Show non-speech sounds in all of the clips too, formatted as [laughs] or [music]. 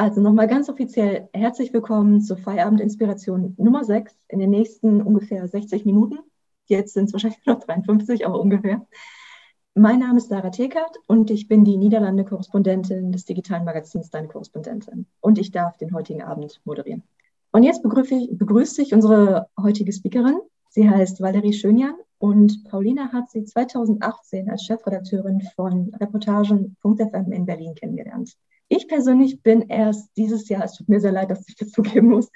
Also nochmal ganz offiziell herzlich willkommen zur Feierabendinspiration Nummer 6 in den nächsten ungefähr 60 Minuten. Jetzt sind es wahrscheinlich [laughs] noch 53, aber ungefähr. Mein Name ist Sarah Tekert und ich bin die Niederlande-Korrespondentin des digitalen Magazins Deine Korrespondentin. Und ich darf den heutigen Abend moderieren. Und jetzt begrüße ich, begrüße ich unsere heutige Speakerin. Sie heißt Valerie Schönjan und Paulina hat sie 2018 als Chefredakteurin von Reportagen.fm in Berlin kennengelernt. Ich persönlich bin erst dieses Jahr, es tut mir sehr leid, dass ich das [laughs] zugeben muss,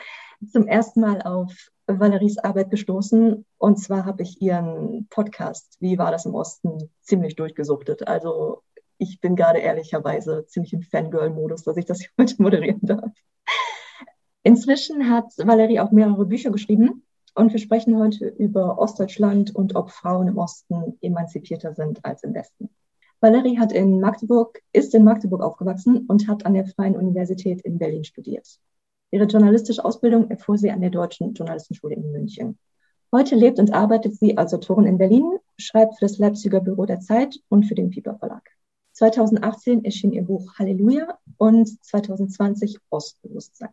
zum ersten Mal auf Valeries Arbeit gestoßen. Und zwar habe ich ihren Podcast, Wie war das im Osten, ziemlich durchgesuchtet. Also ich bin gerade ehrlicherweise ziemlich im Fangirl-Modus, dass ich das [laughs] hier heute moderieren darf. Inzwischen hat Valerie auch mehrere Bücher geschrieben und wir sprechen heute über Ostdeutschland und ob Frauen im Osten emanzipierter sind als im Westen. Valerie hat in Magdeburg, ist in Magdeburg aufgewachsen und hat an der Freien Universität in Berlin studiert. Ihre journalistische Ausbildung erfuhr sie an der Deutschen Journalistenschule in München. Heute lebt und arbeitet sie als Autorin in Berlin, schreibt für das Leipziger Büro der Zeit und für den Piper Verlag. 2018 erschien ihr Buch Halleluja und 2020 Ostbewusstsein.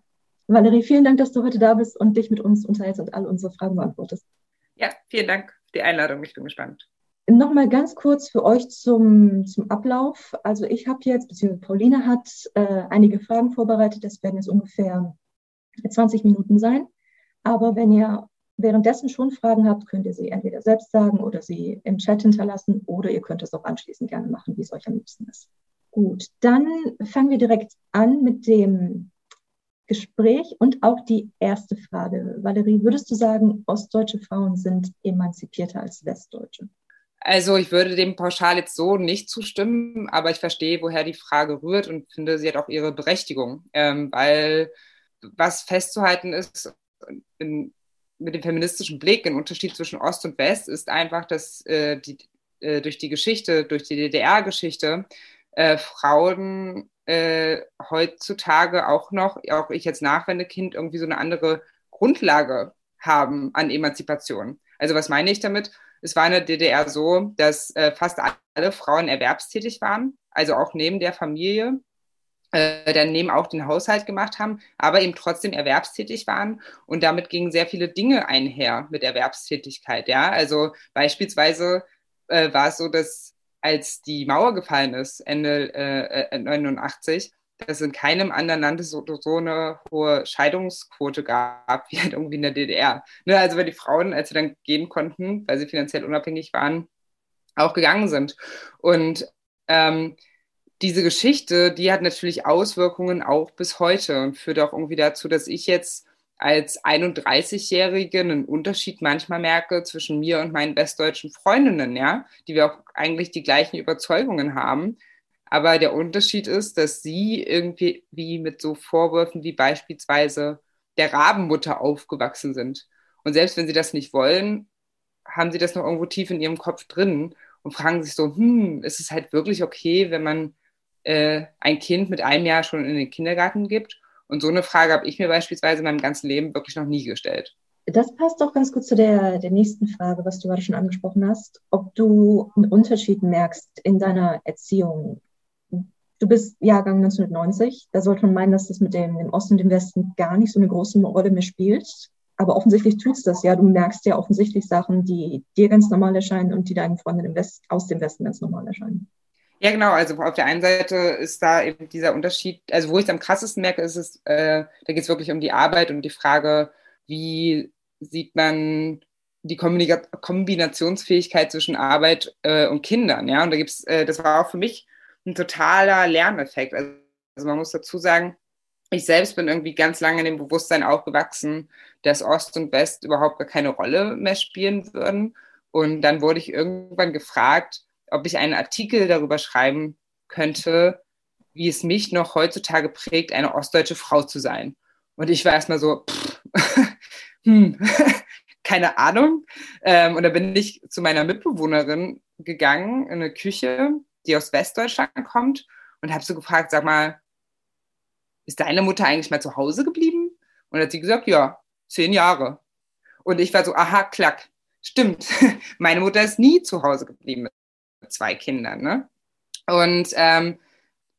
Valerie, vielen Dank, dass du heute da bist und dich mit uns unterhältst und all unsere Fragen beantwortest. Ja, vielen Dank für die Einladung. Ich bin gespannt. Nochmal ganz kurz für euch zum, zum Ablauf. Also ich habe jetzt, beziehungsweise Pauline hat äh, einige Fragen vorbereitet. Das werden jetzt ungefähr 20 Minuten sein. Aber wenn ihr währenddessen schon Fragen habt, könnt ihr sie entweder selbst sagen oder sie im Chat hinterlassen oder ihr könnt es auch anschließend gerne machen, wie es euch am liebsten ist. Gut, dann fangen wir direkt an mit dem Gespräch und auch die erste Frage. Valerie, würdest du sagen, ostdeutsche Frauen sind emanzipierter als westdeutsche? Also ich würde dem pauschal jetzt so nicht zustimmen, aber ich verstehe, woher die Frage rührt und finde, sie hat auch ihre Berechtigung, ähm, weil was festzuhalten ist in, mit dem feministischen Blick, ein Unterschied zwischen Ost und West ist einfach, dass äh, die, äh, durch die Geschichte, durch die DDR-Geschichte, äh, Frauen äh, heutzutage auch noch, auch ich als Nachwendekind, irgendwie so eine andere Grundlage haben an Emanzipation. Also was meine ich damit? Es war in der DDR so, dass äh, fast alle Frauen erwerbstätig waren, also auch neben der Familie, äh, dann neben auch den Haushalt gemacht haben, aber eben trotzdem erwerbstätig waren und damit gingen sehr viele Dinge einher mit Erwerbstätigkeit. Ja, also beispielsweise äh, war es so, dass als die Mauer gefallen ist, Ende äh, 89, äh, dass es in keinem anderen Land so, so eine hohe Scheidungsquote gab, wie halt irgendwie in der DDR. Ne, also weil die Frauen, als sie dann gehen konnten, weil sie finanziell unabhängig waren, auch gegangen sind. Und ähm, diese Geschichte, die hat natürlich Auswirkungen auch bis heute und führt auch irgendwie dazu, dass ich jetzt als 31-Jährige einen Unterschied manchmal merke zwischen mir und meinen westdeutschen Freundinnen, ja, die wir auch eigentlich die gleichen Überzeugungen haben. Aber der Unterschied ist, dass sie irgendwie wie mit so Vorwürfen wie beispielsweise der Rabenmutter aufgewachsen sind. Und selbst wenn sie das nicht wollen, haben sie das noch irgendwo tief in ihrem Kopf drin und fragen sich so, hm, ist es halt wirklich okay, wenn man äh, ein Kind mit einem Jahr schon in den Kindergarten gibt? Und so eine Frage habe ich mir beispielsweise in meinem ganzen Leben wirklich noch nie gestellt. Das passt doch ganz gut zu der, der nächsten Frage, was du gerade schon angesprochen hast, ob du einen Unterschied merkst in deiner Erziehung Du bist Jahrgang 1990. Da sollte man meinen, dass das mit dem, dem Osten und dem Westen gar nicht so eine große Rolle mehr spielt. Aber offensichtlich tut es das ja. Du merkst ja offensichtlich Sachen, die dir ganz normal erscheinen und die deinen Freunden im West, aus dem Westen ganz normal erscheinen. Ja, genau. Also auf der einen Seite ist da eben dieser Unterschied, also wo ich es am krassesten merke, ist es, äh, da geht es wirklich um die Arbeit und die Frage, wie sieht man die Kombinationsfähigkeit zwischen Arbeit äh, und Kindern, ja. Und da gibt's, äh, das war auch für mich ein totaler Lerneffekt. Also, also man muss dazu sagen, ich selbst bin irgendwie ganz lange in dem Bewusstsein aufgewachsen, dass Ost und West überhaupt gar keine Rolle mehr spielen würden. Und dann wurde ich irgendwann gefragt, ob ich einen Artikel darüber schreiben könnte, wie es mich noch heutzutage prägt, eine ostdeutsche Frau zu sein. Und ich war erstmal so, pff, [laughs] hm, [laughs] keine Ahnung. Ähm, und da bin ich zu meiner Mitbewohnerin gegangen in eine Küche die aus Westdeutschland kommt und habe so gefragt, sag mal, ist deine Mutter eigentlich mal zu Hause geblieben? Und hat sie gesagt, ja, zehn Jahre. Und ich war so, aha, klack, stimmt. [laughs] Meine Mutter ist nie zu Hause geblieben mit zwei Kindern. Ne? Und ähm,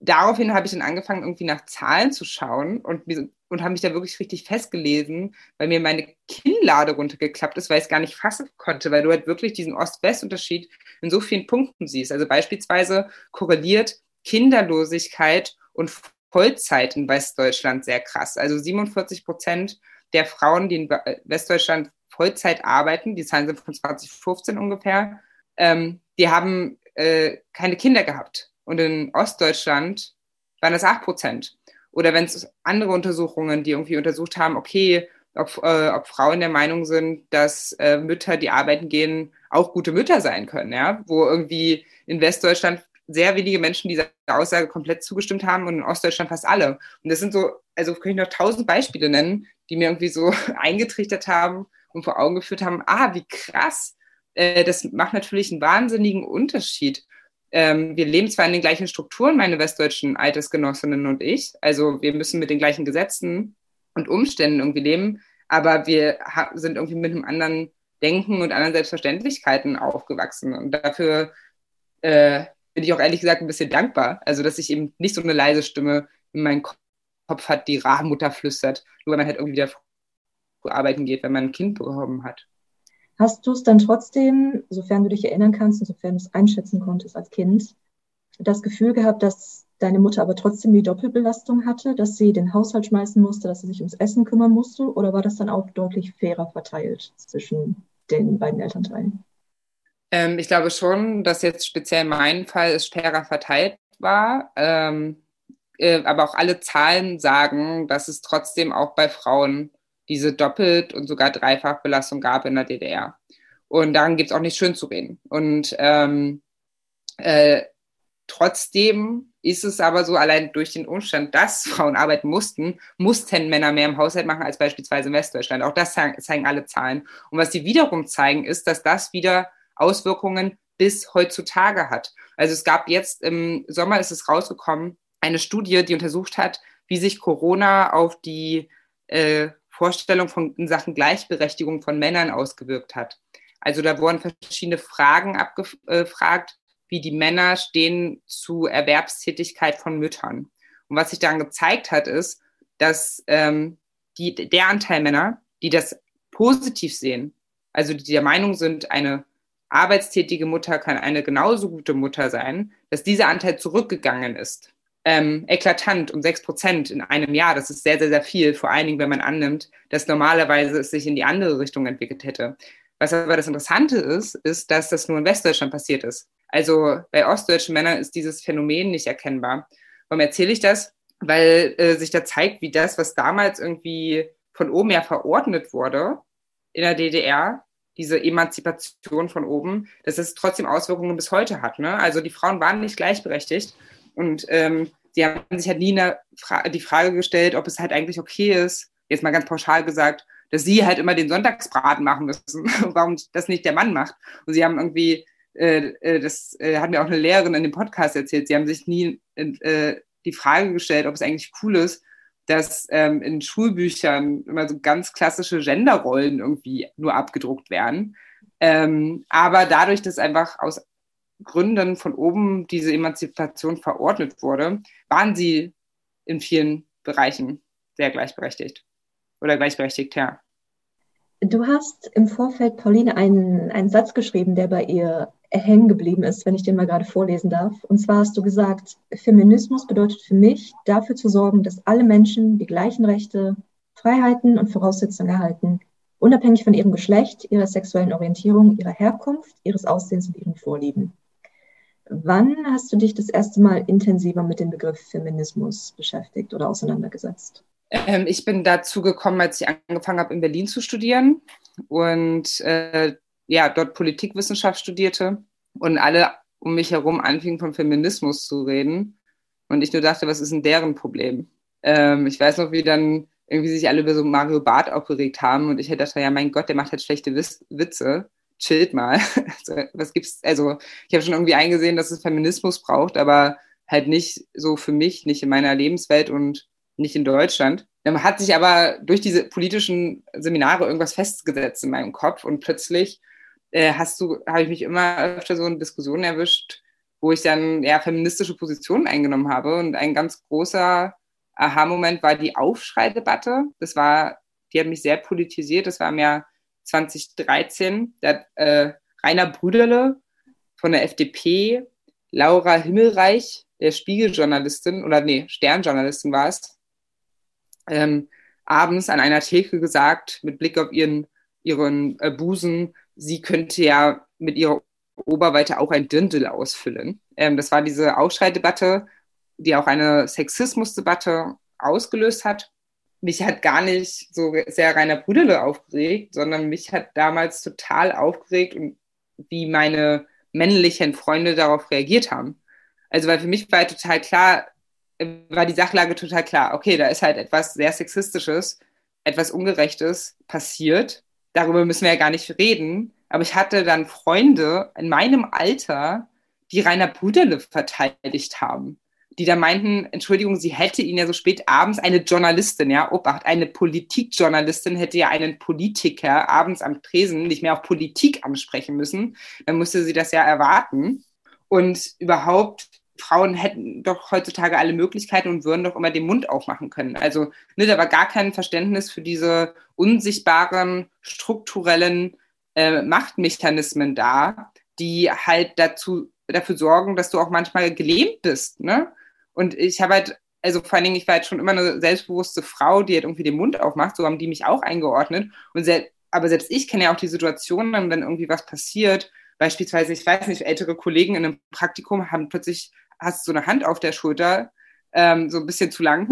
daraufhin habe ich dann angefangen, irgendwie nach Zahlen zu schauen und, und habe mich da wirklich richtig festgelesen, weil mir meine Kinnlade runtergeklappt ist, weil ich es gar nicht fassen konnte, weil du halt wirklich diesen Ost-West-Unterschied in so vielen Punkten siehst. Also beispielsweise korreliert Kinderlosigkeit und Vollzeit in Westdeutschland sehr krass. Also 47 Prozent der Frauen, die in Westdeutschland Vollzeit arbeiten, die Zahlen sind von 2015 ungefähr, ähm, die haben äh, keine Kinder gehabt. Und in Ostdeutschland waren das 8 Prozent. Oder wenn es andere Untersuchungen, die irgendwie untersucht haben, okay, ob, äh, ob Frauen der Meinung sind, dass äh, Mütter, die arbeiten gehen, auch gute Mütter sein können, ja, wo irgendwie in Westdeutschland sehr wenige Menschen dieser Aussage komplett zugestimmt haben und in Ostdeutschland fast alle. Und das sind so, also kann ich noch tausend Beispiele nennen, die mir irgendwie so [laughs] eingetrichtert haben und vor Augen geführt haben, ah, wie krass. Äh, das macht natürlich einen wahnsinnigen Unterschied. Ähm, wir leben zwar in den gleichen Strukturen, meine westdeutschen Altersgenossinnen und ich. Also wir müssen mit den gleichen Gesetzen und Umständen irgendwie leben, aber wir sind irgendwie mit einem anderen Denken und anderen Selbstverständlichkeiten aufgewachsen. Und dafür äh, bin ich auch ehrlich gesagt ein bisschen dankbar. Also, dass ich eben nicht so eine leise Stimme in meinem Kopf hat, die Rahmutter flüstert, nur weil man halt irgendwie wieder arbeiten geht, wenn man ein Kind bekommen hat. Hast du es dann trotzdem, sofern du dich erinnern kannst und sofern du es einschätzen konntest als Kind, das Gefühl gehabt, dass deine Mutter aber trotzdem die Doppelbelastung hatte, dass sie den Haushalt schmeißen musste, dass sie sich ums Essen kümmern musste? Oder war das dann auch deutlich fairer verteilt zwischen den beiden Elternteilen? Ähm, ich glaube schon, dass jetzt speziell mein Fall es fairer verteilt war. Ähm, äh, aber auch alle Zahlen sagen, dass es trotzdem auch bei Frauen diese Doppelt- und sogar Dreifachbelastung gab in der DDR. Und daran gibt es auch nicht schön zu reden. Und ähm, äh, trotzdem ist es aber so, allein durch den Umstand, dass [laughs] Frauen arbeiten mussten, mussten Männer mehr im Haushalt machen als beispielsweise in Westdeutschland. Auch das zeigen, alle Zahlen. Und was sie wiederum zeigen, ist, dass das wieder Auswirkungen bis heutzutage hat. Also es gab jetzt im Sommer ist es rausgekommen, eine Studie, die untersucht hat, wie sich Corona auf die äh, Vorstellung von in Sachen Gleichberechtigung von Männern ausgewirkt hat. Also da wurden verschiedene Fragen abgefragt, wie die Männer stehen zu Erwerbstätigkeit von Müttern. Und was sich dann gezeigt hat, ist, dass ähm, die, der Anteil Männer, die das positiv sehen, also die der Meinung sind, eine arbeitstätige Mutter kann eine genauso gute Mutter sein, dass dieser Anteil zurückgegangen ist. Ähm, eklatant um sechs Prozent in einem Jahr. Das ist sehr, sehr, sehr viel, vor allen Dingen, wenn man annimmt, dass normalerweise es sich in die andere Richtung entwickelt hätte. Was aber das Interessante ist, ist, dass das nur in Westdeutschland passiert ist. Also bei ostdeutschen Männern ist dieses Phänomen nicht erkennbar. Warum erzähle ich das? Weil äh, sich da zeigt, wie das, was damals irgendwie von oben her verordnet wurde in der DDR, diese Emanzipation von oben, dass es trotzdem Auswirkungen bis heute hat. Ne? Also die Frauen waren nicht gleichberechtigt und ähm, sie haben sich halt nie Fra die Frage gestellt, ob es halt eigentlich okay ist, jetzt mal ganz pauschal gesagt, dass sie halt immer den Sonntagsbraten machen müssen, [laughs] warum das nicht der Mann macht. Und sie haben irgendwie, äh, äh, das äh, hat mir auch eine Lehrerin in dem Podcast erzählt, sie haben sich nie äh, die Frage gestellt, ob es eigentlich cool ist, dass ähm, in Schulbüchern immer so ganz klassische Genderrollen irgendwie nur abgedruckt werden. Ähm, aber dadurch, dass einfach aus Gründen von oben diese Emanzipation verordnet wurde, waren sie in vielen Bereichen sehr gleichberechtigt oder gleichberechtigt, ja. Du hast im Vorfeld, Pauline, einen, einen Satz geschrieben, der bei ihr hängen geblieben ist, wenn ich den mal gerade vorlesen darf. Und zwar hast du gesagt, Feminismus bedeutet für mich, dafür zu sorgen, dass alle Menschen die gleichen Rechte, Freiheiten und Voraussetzungen erhalten, unabhängig von ihrem Geschlecht, ihrer sexuellen Orientierung, ihrer Herkunft, ihres Aussehens und ihren Vorlieben. Wann hast du dich das erste Mal intensiver mit dem Begriff Feminismus beschäftigt oder auseinandergesetzt? Ähm, ich bin dazu gekommen, als ich angefangen habe, in Berlin zu studieren und äh, ja, dort Politikwissenschaft studierte und alle um mich herum anfingen von Feminismus zu reden. Und ich nur dachte, was ist denn deren Problem? Ähm, ich weiß noch, wie dann irgendwie sich alle über so Mario Barth aufgeregt haben und ich hätte gedacht, ja, mein Gott, der macht halt schlechte Witze. Chillt mal. [laughs] Was gibt's? Also, ich habe schon irgendwie eingesehen, dass es Feminismus braucht, aber halt nicht so für mich, nicht in meiner Lebenswelt und nicht in Deutschland. Dann hat sich aber durch diese politischen Seminare irgendwas festgesetzt in meinem Kopf und plötzlich äh, hast du, habe ich mich immer öfter so in Diskussionen erwischt, wo ich dann ja feministische Positionen eingenommen habe. Und ein ganz großer Aha-Moment war die Aufschreidebatte. Das war, die hat mich sehr politisiert. Das war Jahr 2013. Da hat äh, Rainer Brüderle von der FDP, Laura Himmelreich, der Spiegeljournalistin, oder nee, Sternjournalistin war es, ähm, abends an einer Theke gesagt, mit Blick auf ihren, ihren äh, Busen, sie könnte ja mit ihrer Oberweite auch ein Dirndl ausfüllen. Ähm, das war diese Aufschreidebatte, die auch eine Sexismusdebatte ausgelöst hat. Mich hat gar nicht so sehr Rainer Brüderle aufgeregt, sondern mich hat damals total aufgeregt, wie meine männlichen Freunde darauf reagiert haben. Also, weil für mich war total klar, war die Sachlage total klar. Okay, da ist halt etwas sehr Sexistisches, etwas Ungerechtes passiert. Darüber müssen wir ja gar nicht reden. Aber ich hatte dann Freunde in meinem Alter, die Rainer Brüderle verteidigt haben. Die da meinten, Entschuldigung, sie hätte ihn ja so spät abends, eine Journalistin, ja, Obacht, eine Politikjournalistin hätte ja einen Politiker abends am Tresen nicht mehr auf Politik ansprechen müssen. Dann musste sie das ja erwarten. Und überhaupt Frauen hätten doch heutzutage alle Möglichkeiten und würden doch immer den Mund aufmachen können. Also ne, da war gar kein Verständnis für diese unsichtbaren, strukturellen äh, Machtmechanismen da, die halt dazu, dafür sorgen, dass du auch manchmal gelähmt bist. Ne? Und ich habe halt, also vor allen Dingen, ich war halt schon immer eine selbstbewusste Frau, die halt irgendwie den Mund aufmacht, so haben die mich auch eingeordnet. Und sel aber selbst ich kenne ja auch die Situation, wenn irgendwie was passiert, beispielsweise, ich weiß nicht, ältere Kollegen in einem Praktikum haben plötzlich hast so eine Hand auf der Schulter, ähm, so ein bisschen zu lang.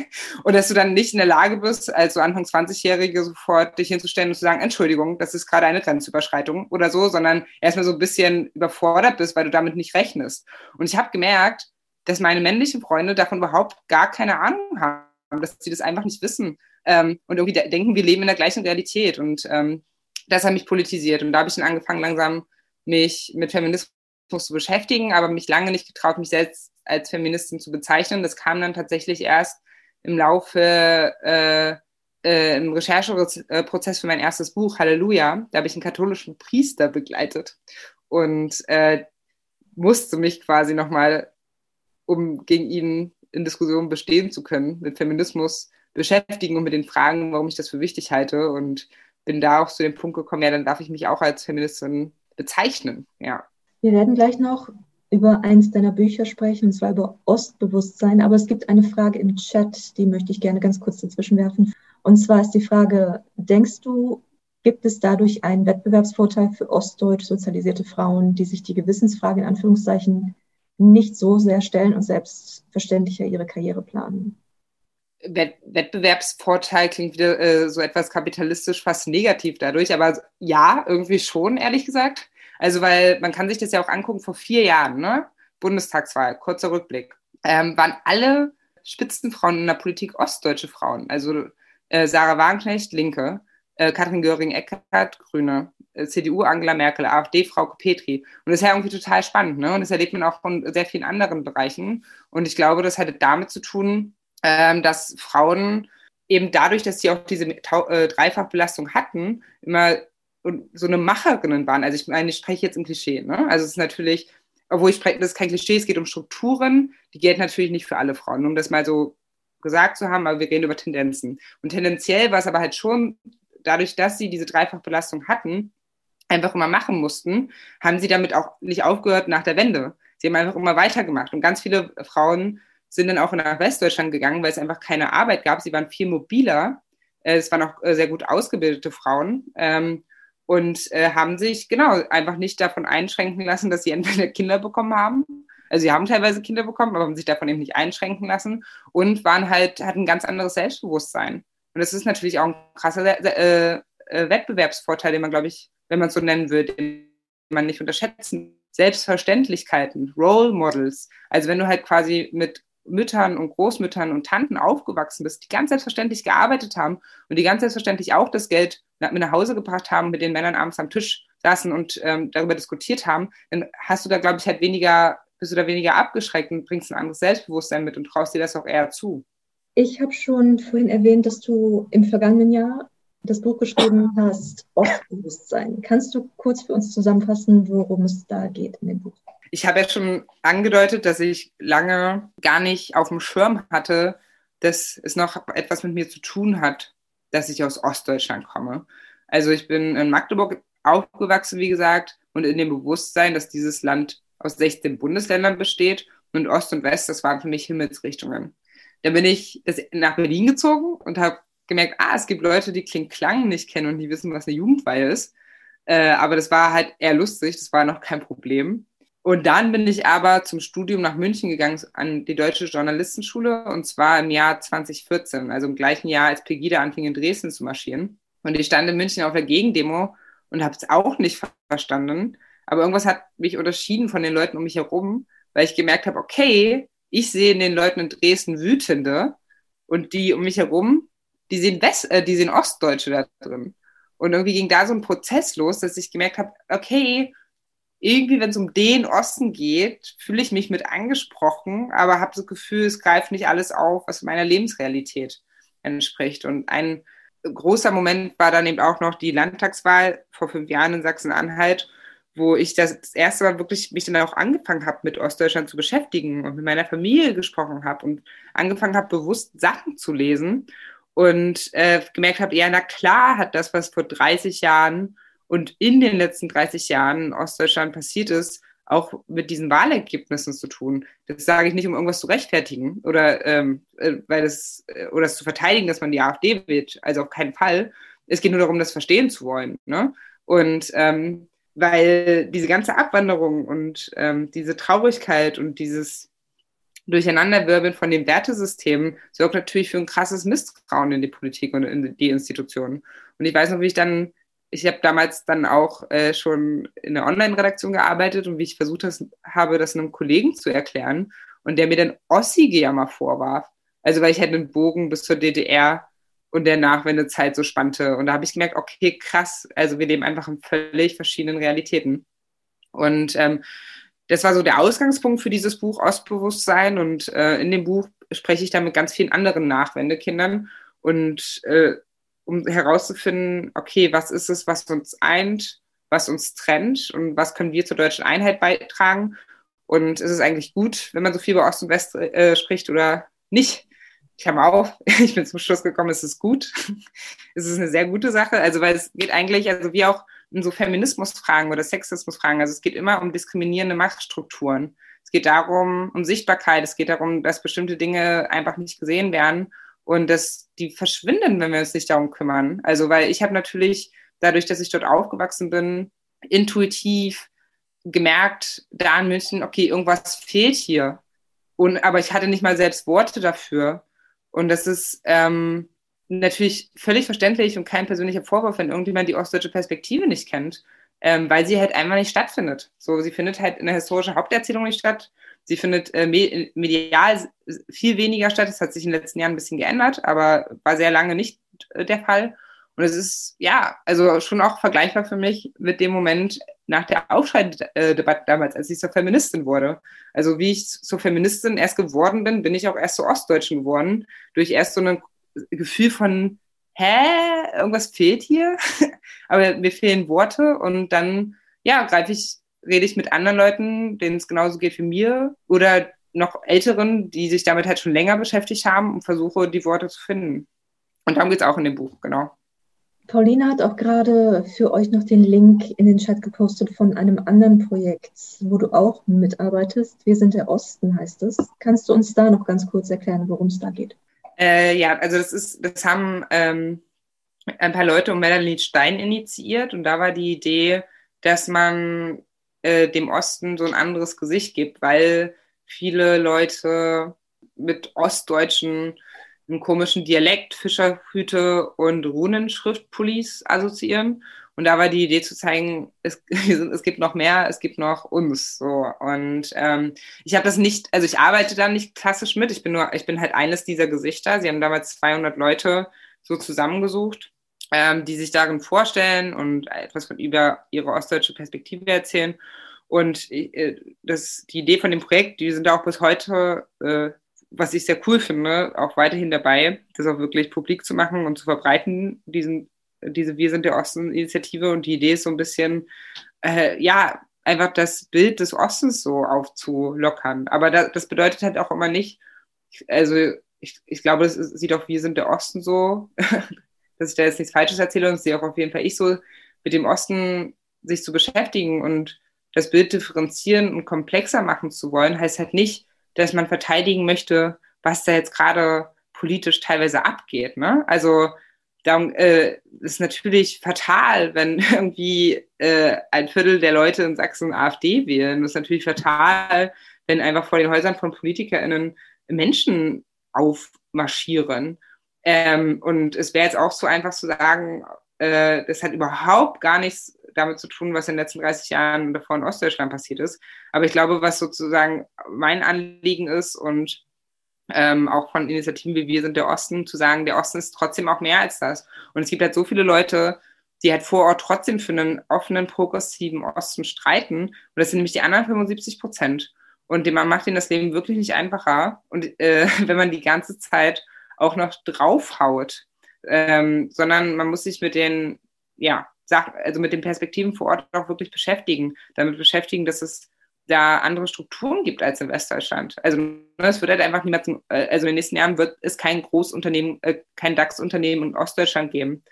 [laughs] und dass du dann nicht in der Lage bist, als so Anfang 20-Jährige sofort dich hinzustellen und zu sagen, Entschuldigung, das ist gerade eine Grenzüberschreitung oder so, sondern erstmal so ein bisschen überfordert bist, weil du damit nicht rechnest. Und ich habe gemerkt, dass meine männlichen Freunde davon überhaupt gar keine Ahnung haben, dass sie das einfach nicht wissen ähm, und irgendwie denken, wir leben in der gleichen Realität. Und ähm, das hat mich politisiert. Und da habe ich dann angefangen, langsam mich mit Feminismus zu beschäftigen, aber mich lange nicht getraut, mich selbst als Feministin zu bezeichnen. Das kam dann tatsächlich erst im Laufe, äh, äh, im Rechercheprozess für mein erstes Buch, Halleluja. Da habe ich einen katholischen Priester begleitet und äh, musste mich quasi nochmal, um gegen ihn in Diskussionen bestehen zu können, mit Feminismus beschäftigen und mit den Fragen, warum ich das für wichtig halte. Und bin da auch zu dem Punkt gekommen, ja, dann darf ich mich auch als Feministin bezeichnen, ja. Wir werden gleich noch über eins deiner Bücher sprechen, und zwar über Ostbewusstsein. Aber es gibt eine Frage im Chat, die möchte ich gerne ganz kurz dazwischen werfen. Und zwar ist die Frage, denkst du, gibt es dadurch einen Wettbewerbsvorteil für ostdeutsch sozialisierte Frauen, die sich die Gewissensfrage in Anführungszeichen nicht so sehr stellen und selbstverständlicher ihre Karriere planen? Wettbewerbsvorteil klingt wieder äh, so etwas kapitalistisch, fast negativ dadurch, aber ja, irgendwie schon, ehrlich gesagt. Also, weil man kann sich das ja auch angucken, vor vier Jahren, ne? Bundestagswahl, kurzer Rückblick, ähm, waren alle Spitzenfrauen in der Politik ostdeutsche Frauen. Also äh, Sarah Wagenknecht, Linke, äh, Katrin Göring-Eckardt, Grüne, CDU Angela Merkel, AfD Frau Petri. Und das ist ja irgendwie total spannend, ne? Und das erlebt man auch von sehr vielen anderen Bereichen. Und ich glaube, das hatte damit zu tun, ähm, dass Frauen eben dadurch, dass sie auch diese äh, Dreifachbelastung hatten, immer so eine Macherinnen waren. Also ich meine, ich spreche jetzt im Klischee. Ne? Also es ist natürlich, obwohl ich spreche, das ist kein Klischee, es geht um Strukturen, die gelten natürlich nicht für alle Frauen, um das mal so gesagt zu haben, aber wir reden über Tendenzen. Und tendenziell war es aber halt schon, dadurch, dass sie diese Dreifachbelastung hatten, einfach immer machen mussten, haben sie damit auch nicht aufgehört nach der Wende. Sie haben einfach immer weitergemacht. Und ganz viele Frauen sind dann auch nach Westdeutschland gegangen, weil es einfach keine Arbeit gab. Sie waren viel mobiler. Äh, es waren auch äh, sehr gut ausgebildete Frauen. Ähm, und äh, haben sich genau einfach nicht davon einschränken lassen, dass sie [laughs] entweder Kinder bekommen haben. Also sie haben teilweise Kinder bekommen, aber haben sich davon eben nicht einschränken lassen und waren halt, hatten ein ganz anderes Selbstbewusstsein. Und das ist natürlich auch ein krasser äh, äh, Wettbewerbsvorteil, den man, glaube ich, wenn man es so nennen würde, den man nicht unterschätzen. Selbstverständlichkeiten, Role Models. Also wenn du halt quasi mit Müttern und Großmüttern und Tanten aufgewachsen bist, die ganz selbstverständlich gearbeitet haben und die ganz selbstverständlich auch das Geld mit nach Hause gebracht haben, mit den Männern abends am Tisch saßen und ähm, darüber diskutiert haben, dann hast du da, glaube ich, halt weniger, bist du da weniger abgeschreckt und bringst ein anderes Selbstbewusstsein mit und traust dir das auch eher zu. Ich habe schon vorhin erwähnt, dass du im vergangenen Jahr das Buch geschrieben hast, Ostbewusstsein. Kannst du kurz für uns zusammenfassen, worum es da geht in dem Buch? ich habe ja schon angedeutet, dass ich lange gar nicht auf dem Schirm hatte, dass es noch etwas mit mir zu tun hat, dass ich aus Ostdeutschland komme. Also ich bin in Magdeburg aufgewachsen, wie gesagt, und in dem Bewusstsein, dass dieses Land aus 16 Bundesländern besteht und Ost und West, das waren für mich Himmelsrichtungen. Dann bin ich nach Berlin gezogen und habe gemerkt, ah, es gibt Leute, die Kling Klang nicht kennen und die wissen, was eine Jugendweihe ist. Äh, aber das war halt eher lustig, das war noch [laughs] kein Problem. Und dann bin ich aber zum Studium nach München gegangen, an die Deutsche Journalistenschule, und zwar im Jahr 2014, also im gleichen Jahr, als Pegida anfing, in Dresden zu marschieren. Und ich stand in München auf der Gegendemo und habe es auch nicht verstanden. Aber irgendwas hat mich unterschieden von den Leuten um mich herum, weil ich gemerkt habe, okay, ich sehe in den Leuten in Dresden Wütende und die um mich herum, die sehen, West, äh, die sehen Ostdeutsche da drin. Und irgendwie ging da so ein Prozess los, dass ich gemerkt habe, okay, irgendwie, wenn es um den Osten geht, fühle ich mich mit angesprochen, aber habe das Gefühl, es greift nicht alles auf, was meiner Lebensrealität entspricht. Und ein großer Moment war dann eben auch noch die Landtagswahl vor fünf Jahren in Sachsen-Anhalt, wo ich das, das erste Mal wirklich mich dann auch angefangen habe, mit Ostdeutschland zu beschäftigen und mit meiner Familie gesprochen habe und angefangen habe, bewusst Sachen zu lesen und äh, gemerkt habe, ja, na klar hat das, was vor 30 Jahren und in den letzten 30 Jahren in Ostdeutschland passiert ist, auch mit diesen Wahlergebnissen zu tun. Das sage ich nicht, um irgendwas zu rechtfertigen oder ähm, äh, weil das äh, oder es zu verteidigen, dass man die AfD wählt. Also auf keinen Fall. Es geht nur darum, das verstehen zu wollen. Ne? Und ähm, weil diese ganze Abwanderung und ähm, diese Traurigkeit und dieses Durcheinanderwirbeln von dem Wertesystem sorgt natürlich für ein krasses Misstrauen in die Politik und in die Institutionen. Und ich weiß noch, wie ich dann ich habe damals dann auch äh, schon in der Online-Redaktion gearbeitet und wie ich versucht das, habe, das einem Kollegen zu erklären und der mir dann Ossi-Gejammer vorwarf. Also weil ich halt einen Bogen bis zur DDR und der Nachwendezeit so spannte. Und da habe ich gemerkt, okay, krass, also wir leben einfach in völlig verschiedenen Realitäten. Und ähm, das war so der Ausgangspunkt für dieses Buch Ostbewusstsein. Und äh, in dem Buch spreche ich da mit ganz vielen anderen Nachwendekindern und äh, um herauszufinden, okay, was ist es, was uns eint, was uns trennt und was können wir zur deutschen Einheit beitragen. Und ist es eigentlich gut, wenn man so viel über Ost und West äh, spricht oder nicht? Ich habe auf, [laughs] ich bin zum Schluss gekommen, es ist gut. [laughs] es ist eine sehr gute Sache. Also, weil es geht eigentlich, also wie auch in so Feminismusfragen oder Sexismusfragen, also es geht immer um diskriminierende Machtstrukturen. Es geht darum, um Sichtbarkeit, es geht darum, dass bestimmte Dinge einfach nicht gesehen werden und dass die verschwinden, wenn wir uns nicht darum kümmern. Also, weil ich habe natürlich dadurch, dass ich dort aufgewachsen bin, intuitiv gemerkt, da in München, okay, irgendwas fehlt hier. Und, aber ich hatte nicht mal selbst Worte dafür. Und das ist ähm, natürlich völlig verständlich und kein persönlicher Vorwurf, wenn irgendjemand die ostdeutsche Perspektive nicht kennt, ähm, weil sie halt einfach nicht stattfindet. So, sie findet halt in der historischen Haupterzählung nicht statt. Sie findet äh, medial viel weniger statt. Das hat sich in den letzten Jahren ein bisschen geändert, aber war sehr lange nicht äh, der Fall. Und es ist, ja, also schon auch vergleichbar für mich mit dem Moment nach der Aufschreidebatte damals, als ich zur Feministin wurde. Also wie ich zur Feministin erst geworden bin, bin ich auch erst zur Ostdeutschen geworden, durch erst so ein Gefühl von, hä, irgendwas fehlt hier, [laughs] aber mir fehlen Worte und dann, ja, greife ich rede ich mit anderen Leuten, denen es genauso geht wie mir oder noch Älteren, die sich damit halt schon länger beschäftigt haben und versuche, die Worte zu finden. Und darum geht es auch in dem Buch, genau. Pauline hat auch gerade für euch noch den Link in den Chat gepostet von einem anderen Projekt, wo du auch mitarbeitest. Wir sind der Osten, heißt es. Kannst du uns da noch ganz kurz erklären, worum es da geht? Äh, ja, also das ist, das haben ähm, ein paar Leute um Melanie Stein initiiert und da war die Idee, dass man äh, dem Osten so ein anderes Gesicht gibt, weil viele Leute mit Ostdeutschen einen komischen Dialekt, Fischerhüte und Runenschriftpullis assoziieren. Und da war die Idee zu zeigen, es, [laughs] es gibt noch mehr, es gibt noch uns. So. Und ähm, ich habe das nicht, also ich arbeite da nicht klassisch mit. Ich bin nur, ich bin halt eines dieser Gesichter. Sie haben damals 200 Leute so zusammengesucht ähm, die sich darin vorstellen und etwas von über ihre ostdeutsche Perspektive erzählen. Und äh, das, die Idee von dem Projekt, die sind auch bis heute, äh, was ich sehr cool finde, auch weiterhin dabei, das auch wirklich publik zu machen und zu verbreiten, diesen, diese Wir sind der Osten-Initiative. Und die Idee ist so ein bisschen, äh, ja, einfach das Bild des Ostens so aufzulockern. Aber das, das bedeutet halt auch immer nicht, also ich, ich glaube, das sieht auch Wir sind der Osten so, [laughs] dass ich da jetzt nichts Falsches erzähle und sehe auch auf jeden Fall ich so, mit dem Osten sich zu beschäftigen und das Bild differenzieren und komplexer machen zu wollen, heißt halt nicht, dass man verteidigen möchte, was da jetzt gerade politisch teilweise abgeht. Ne? Also darum äh, ist natürlich fatal, wenn [laughs] irgendwie äh, ein Viertel der Leute in Sachsen AfD wählen. Das ist natürlich fatal, wenn einfach vor den Häusern von PolitikerInnen Menschen aufmarschieren. Ähm, und es wäre jetzt auch so einfach zu sagen, äh, das hat überhaupt gar nichts damit zu tun, was in den letzten 30 Jahren davor in Ostdeutschland passiert ist. Aber ich glaube, was sozusagen mein Anliegen ist und ähm, auch von Initiativen wie Wir sind der Osten, zu sagen, der Osten ist trotzdem auch mehr als das. Und es gibt halt so viele Leute, die halt vor Ort trotzdem für einen offenen, progressiven Osten streiten. Und das sind nämlich die anderen 75 Prozent. Und man macht ihnen das Leben wirklich nicht einfacher. Und äh, [laughs] wenn man die ganze Zeit auch noch draufhaut, ähm, sondern man muss sich mit den, ja, also mit den Perspektiven vor Ort auch wirklich beschäftigen, damit beschäftigen, dass es da andere Strukturen gibt als in Westdeutschland. Also ne, es wird halt einfach niemals, äh, also in den nächsten Jahren wird es kein Großunternehmen, äh, kein DAX-Unternehmen in Ostdeutschland geben.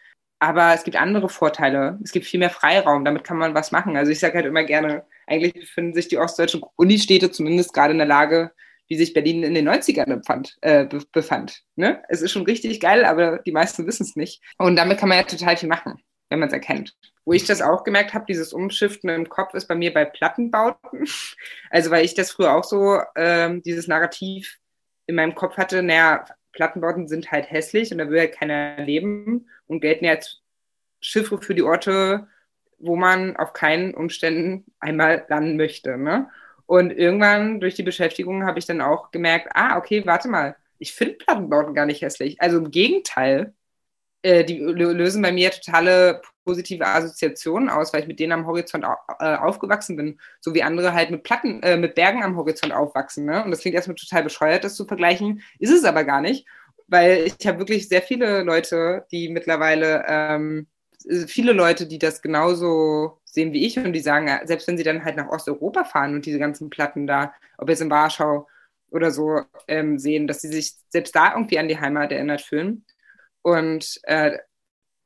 Aber es gibt andere Vorteile. Es gibt viel mehr Freiraum. Damit kann man was machen. Also ich sage halt immer gerne, eigentlich befinden sich die ostdeutschen Unistädte zumindest gerade in der Lage, wie sich Berlin in den 90ern befand. Äh, befand ne? Es ist schon richtig geil, aber die meisten wissen es nicht. Und damit kann man ja total viel machen wenn man es erkennt. Wo ich das auch gemerkt habe, dieses Umschiften im Kopf ist bei mir bei Plattenbauten. [laughs] Also weil ich das früher auch so, ähm, dieses Narrativ in meinem Kopf hatte, naja, Plattenbauten sind halt hässlich und da will halt keiner leben und gelten ja als Schiffe für die Orte, wo man auf keinen Umständen einmal landen möchte. Ne? Und irgendwann durch die Beschäftigung habe ich dann auch gemerkt, ah, okay, warte mal, ich finde Plattenbauten gar nicht hässlich. Also im Gegenteil, äh, die lösen bei mir totale positive Assoziationen aus, weil ich mit denen am Horizont äh, aufgewachsen bin, so wie andere halt mit Platten, äh, mit Bergen am Horizont aufwachsen. Ne? Und das klingt erstmal total bescheuert, das zu vergleichen, ist es aber gar nicht, weil ich habe wirklich sehr viele Leute, die mittlerweile, ähm, viele Leute, die das genauso sehen wie ich und die sagen, selbst wenn sie dann halt nach Osteuropa fahren und diese ganzen Platten da, ob jetzt in Warschau oder so ähm, sehen, dass sie sich selbst da irgendwie an die Heimat erinnert fühlen. Und äh,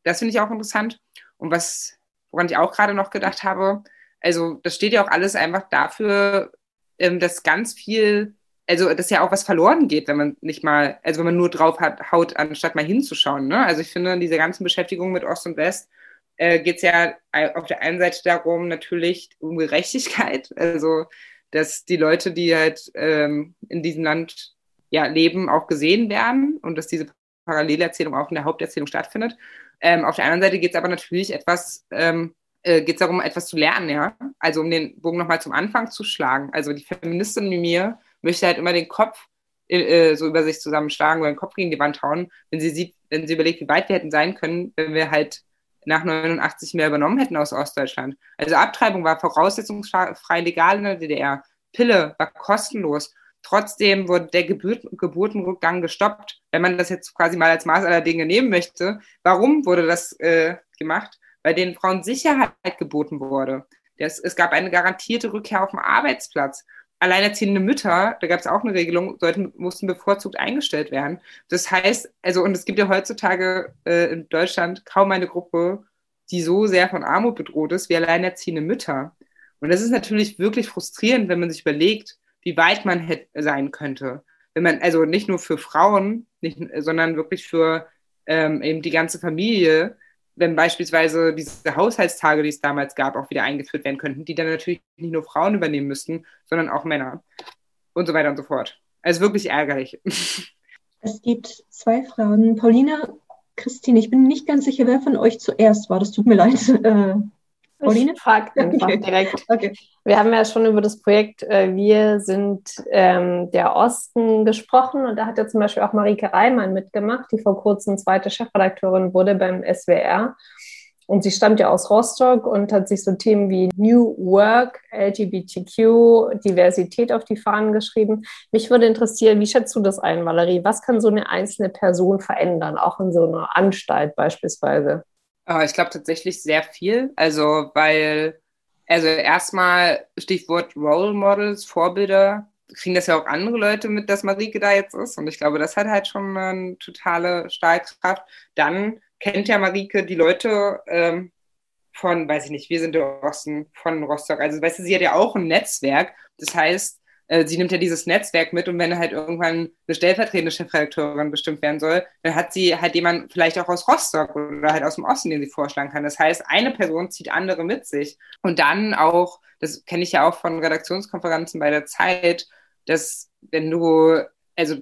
das finde ich auch interessant. Und was, woran ich auch gerade noch gedacht habe, also das steht ja auch alles einfach dafür, ähm, dass ganz viel, also dass ja auch was verloren geht, wenn man nicht mal, also wenn man nur drauf hat, haut, anstatt mal hinzuschauen. Ne? Also ich finde, in dieser ganzen Beschäftigung mit Ost und West äh, geht es ja auf der einen Seite darum, natürlich um Gerechtigkeit, also dass die Leute, die halt ähm, in diesem Land ja, leben, auch gesehen werden und dass diese Parallelerzählung auch in der Haupterzählung stattfindet. Ähm, auf der anderen Seite geht es aber natürlich etwas, ähm, äh, geht es darum, etwas zu lernen, ja. Also um den Bogen nochmal zum Anfang zu schlagen. Also die Feministin wie mir möchte halt immer den Kopf äh, äh, so über sich zusammenschlagen oder den Kopf gegen die Wand hauen, wenn sie sieht, wenn sie überlegt, wie weit wir hätten sein können, wenn wir halt nach 89 mehr übernommen hätten aus Ostdeutschland. Also Abtreibung war voraussetzungsfrei legal in der DDR. Pille war kostenlos. Trotzdem wurde der Geburt, Geburtenrückgang gestoppt. Wenn man das jetzt quasi mal als Maß aller Dinge nehmen möchte, warum wurde das äh, gemacht? Weil den Frauen Sicherheit geboten wurde. Das, es gab eine garantierte Rückkehr auf den Arbeitsplatz. Alleinerziehende Mütter, da gab es auch eine Regelung, sollten, mussten bevorzugt eingestellt werden. Das heißt, also, und es gibt ja heutzutage äh, in Deutschland kaum eine Gruppe, die so sehr von Armut bedroht ist wie alleinerziehende Mütter. Und das ist natürlich wirklich frustrierend, wenn man sich überlegt, wie weit man sein könnte. Wenn man, also nicht nur für Frauen, nicht, sondern wirklich für ähm, eben die ganze Familie, wenn beispielsweise diese Haushaltstage, die es damals gab, auch wieder eingeführt werden könnten, die dann natürlich nicht nur Frauen übernehmen müssten, sondern auch Männer und so weiter und so fort. Also wirklich ärgerlich. [laughs] Es gibt zwei Fragen. Paulina, Christine, ich bin nicht ganz sicher, wer von euch zuerst war. Das tut mir leid. [laughs] Pauline? Ich frage einfach okay. direkt. Okay. Wir haben ja schon über das Projekt äh, Wir sind ähm, der Osten gesprochen und da hat ja zum Beispiel auch Marike Reimann mitgemacht, die vor kurzem zweite Chefredakteurin wurde beim SWR. Und sie stammt ja aus Rostock und hat sich so Themen wie New Work, LGBTQ, Diversität auf die Fahnen geschrieben. Mich würde interessieren, wie schätzt du das ein, Valerie? Was kann so eine einzelne Person verändern, auch in so einer Anstalt beispielsweise? Äh, ich glaube tatsächlich sehr viel. Also, weil Also erstmal Stichwort Role Models, Vorbilder. Kriegen das ja auch andere Leute mit, dass Marike da jetzt ist. Und ich glaube, das hat halt schon eine totale Stahlkraft. Dann kennt ja Marike die Leute ähm, von, weiß ich nicht, wir sind der Osten, von Rostock. Also, weißt du, sie hat ja auch ein Netzwerk. Das heißt, äh, sie nimmt ja dieses Netzwerk mit und wenn halt irgendwann eine stellvertretende Chefredakteurin bestimmt werden soll, dann hat sie halt jemanden vielleicht auch aus Rostock oder halt aus dem Osten, den sie vorschlagen kann. Das heißt, eine Person zieht andere mit sich. Und dann auch, das kenne ich ja auch von Redaktionskonferenzen bei der Zeit, dass wenn du, also